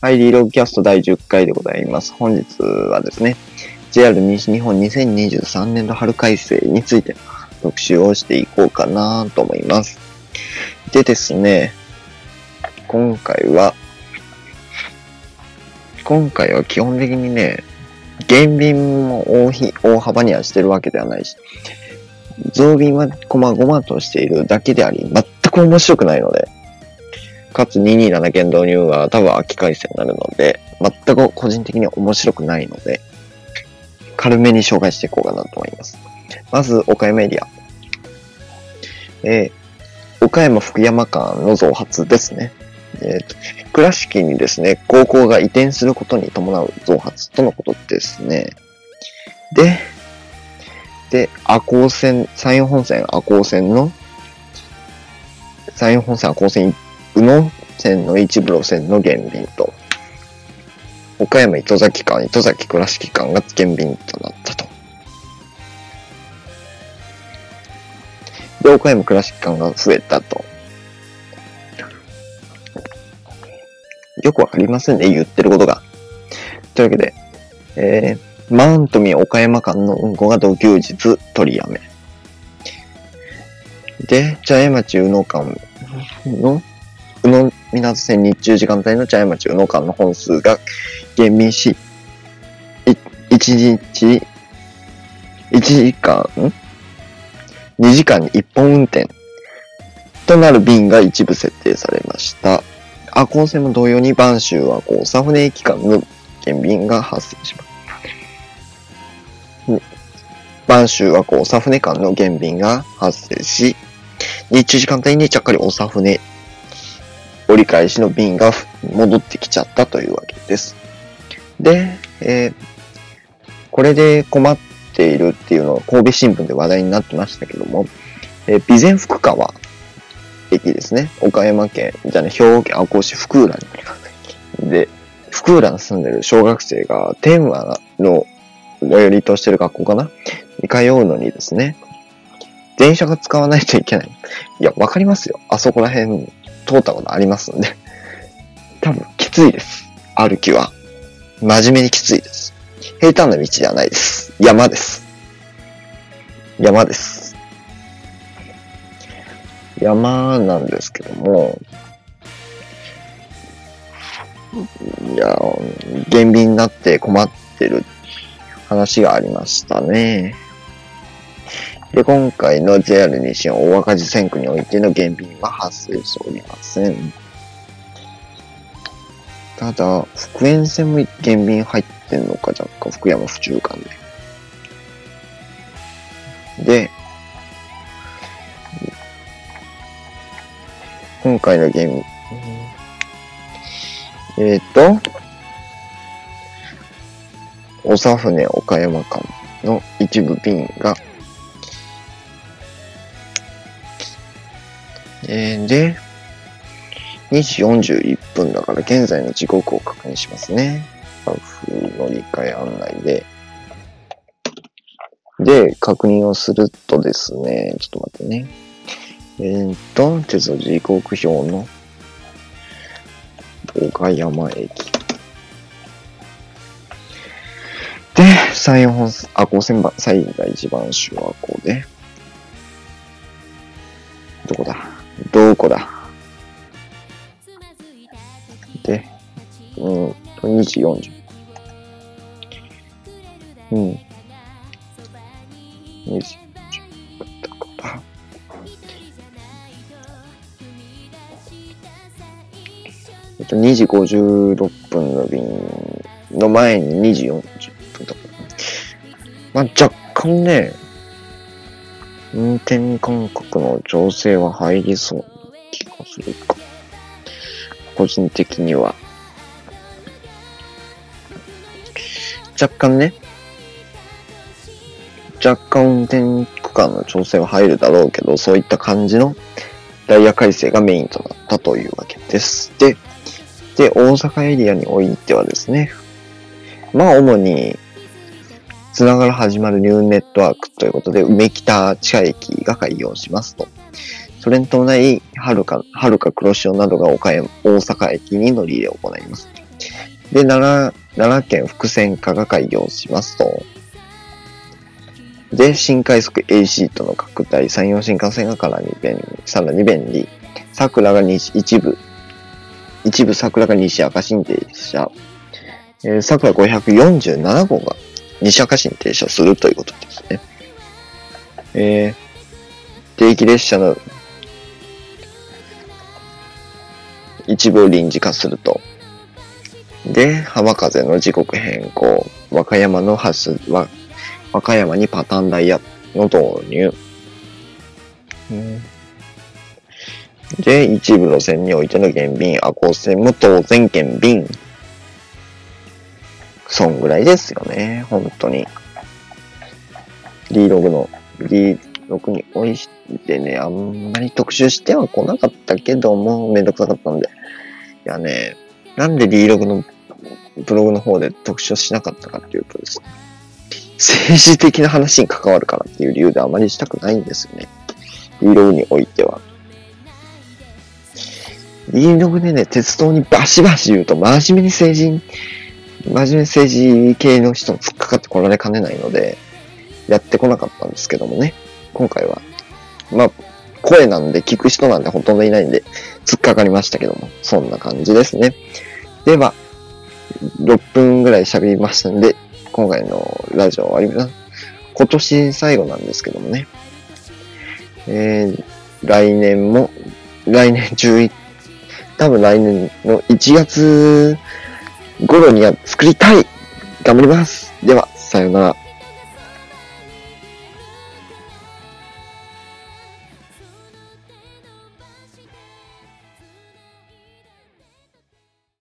はい、リーログキャスト第10回でございます。本日はですね、JR 西日本2023年度春改正についての特集をしていこうかなと思います。でですね、今回は、今回は基本的にね、減便も大大幅にはしてるわけではないし、増便は細々としているだけであり、全く面白くないので、かつ227件導入は多分秋回線になるので、全く個人的には面白くないので、軽めに紹介していこうかなと思います。まず、岡山エリア。えー、岡山福山間の増発ですね。えっ、ー、と、倉敷にですね、高校が移転することに伴う増発とのことですね。で、で、赤高線、山陽本線赤高線の、山陽本線赤高線宇野線の一部路線の減便と、岡山糸崎間、糸崎倉敷間が減便となったと。で、岡山倉敷間が増えたと。よくわかりませんね、言ってることが。というわけで、えー、マウントミ岡山間の運行が同休日取りやめ。で、茶屋町宇野間の宇野港線日中時間帯の茶屋町宇野間の本数が減便し、1日、1時間、2時間に1本運転となる便が一部設定されました。赤高線も同様に晩秋はこう、サフネ駅間の減便が発生します。晩秋はこう、サフネ間の減便が発生し、日中時間帯にちゃっかりおサフネ折り返しの便が戻ってきちゃったというわけです。で、えー、これで困っているっていうのは神戸新聞で話題になってましたけども、えー、備前福川駅ですね。岡山県、じゃね、兵庫県赤穂市福浦に。で、福浦に住んでる小学生が天和の最寄りとしてる学校かな？に通うのにですね、電車が使わないといけない。いや、わかりますよ。あそこら辺通ったことありますんで。多分、きついです。歩きは。真面目にきついです。平坦な道ではないです。山です。山です。山なんですけども、いや、減便になって困ってる話がありましたね。で、今回の JR 西日本大赤字線区においての減便は発生しておりません。ただ、福塩線も減便入ってんのか、若干福山府中間で。で、今回の減便、えっ、ー、と、長船岡山間の一部便がえー、で、2時41分だから現在の時刻を確認しますね。スタッフ乗り換え案内で。で、確認をするとですね、ちょっと待ってね。えー、っと、鉄道時刻表の岡山駅。で、山陽本、あ、高線番、最大一番手はこうで。どこだ？どこだ？で、うんと、2時40。うん。2時40だから。えっと、2時56分の便の前に2時40分とか。まあ、若干ね、運転間隔の調整は入りそうな気がするか。個人的には。若干ね、若干運転区間の調整は入るだろうけど、そういった感じのダイヤ改正がメインとなったというわけです。で、で、大阪エリアにおいてはですね、まあ主につながる始まるニューネットワークということで、梅北地下駅が開業しますと。それに伴い、はるか、はるか黒潮などが岡山、大阪駅に乗り入れを行います。で、奈良、奈良県福線化が開業しますと。で、新快速 AC との拡大、山陽新幹線がさらに便利、さらに便利。桜が西、一部、一部桜が西赤新停車。えー、桜547号が西赤新停車するということですね。えー、定期列車の一部を臨時化すると。で、浜風の時刻変更。和歌山の発出は、和歌山にパターンダイヤの導入。で、一部路線においての減便、赤光線も当然減便。そんぐらいですよね、本当に。D6 の、D6 においてね、あんまり特集しては来なかったけども、めんどくさかったんで。いやね、なんで D6 のブログの方で特集しなかったかっていうとですね、政治的な話に関わるからっていう理由であまりしたくないんですよね。D6 においては。D6 でね、鉄道にバシバシ言うと真面目に政治、真面目政治系の人も突っかかってこられかねないので、やってこなかったんですけどもね、今回は。まあ、声なんで聞く人なんてほとんどいないんで、突っかかりましたけども、そんな感じですね。では、6分ぐらい喋りましたんで、今回のラジオ終わります。今年最後なんですけどもね。えー、来年も、来年11、多分来年の1月頃には作りたい頑張りますでは、さよなら。